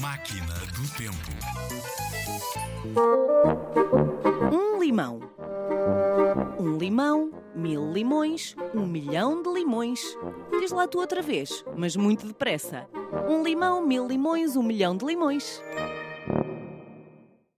Máquina do Tempo. Um limão. Um limão, mil limões, um milhão de limões. Diz lá tu outra vez, mas muito depressa. Um limão, mil limões, um milhão de limões.